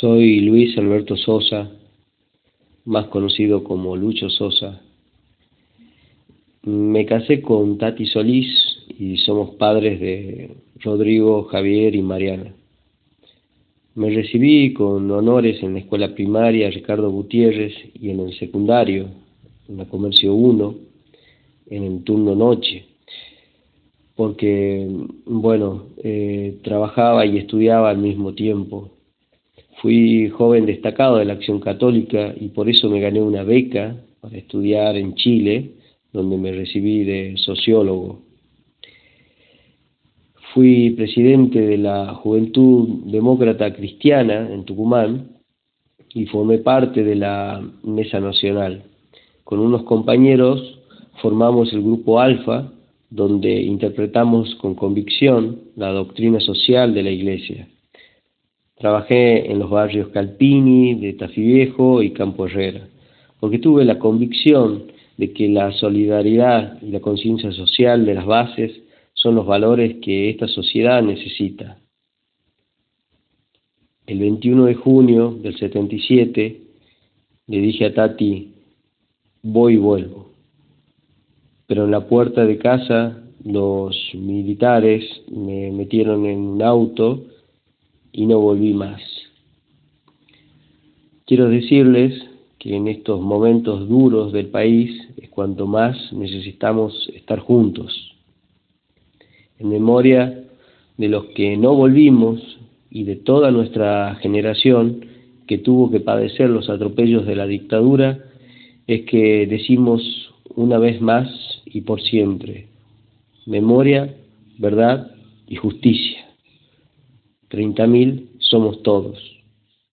Soy Luis Alberto Sosa, más conocido como Lucho Sosa. Me casé con Tati Solís y somos padres de Rodrigo, Javier y Mariana. Me recibí con honores en la escuela primaria Ricardo Gutiérrez y en el secundario, en la Comercio 1, en el turno noche, porque, bueno, eh, trabajaba y estudiaba al mismo tiempo Fui joven destacado de la Acción Católica y por eso me gané una beca para estudiar en Chile, donde me recibí de sociólogo. Fui presidente de la Juventud Demócrata Cristiana en Tucumán y formé parte de la Mesa Nacional. Con unos compañeros formamos el Grupo Alfa, donde interpretamos con convicción la doctrina social de la Iglesia. Trabajé en los barrios Calpini, de Tafí Viejo y Campo Herrera, porque tuve la convicción de que la solidaridad y la conciencia social de las bases son los valores que esta sociedad necesita. El 21 de junio del 77 le dije a Tati, voy y vuelvo. Pero en la puerta de casa los militares me metieron en un auto y no volví más. Quiero decirles que en estos momentos duros del país es cuanto más necesitamos estar juntos, en memoria de los que no volvimos y de toda nuestra generación que tuvo que padecer los atropellos de la dictadura, es que decimos una vez más y por siempre, memoria, verdad y justicia. 30.000 somos todos.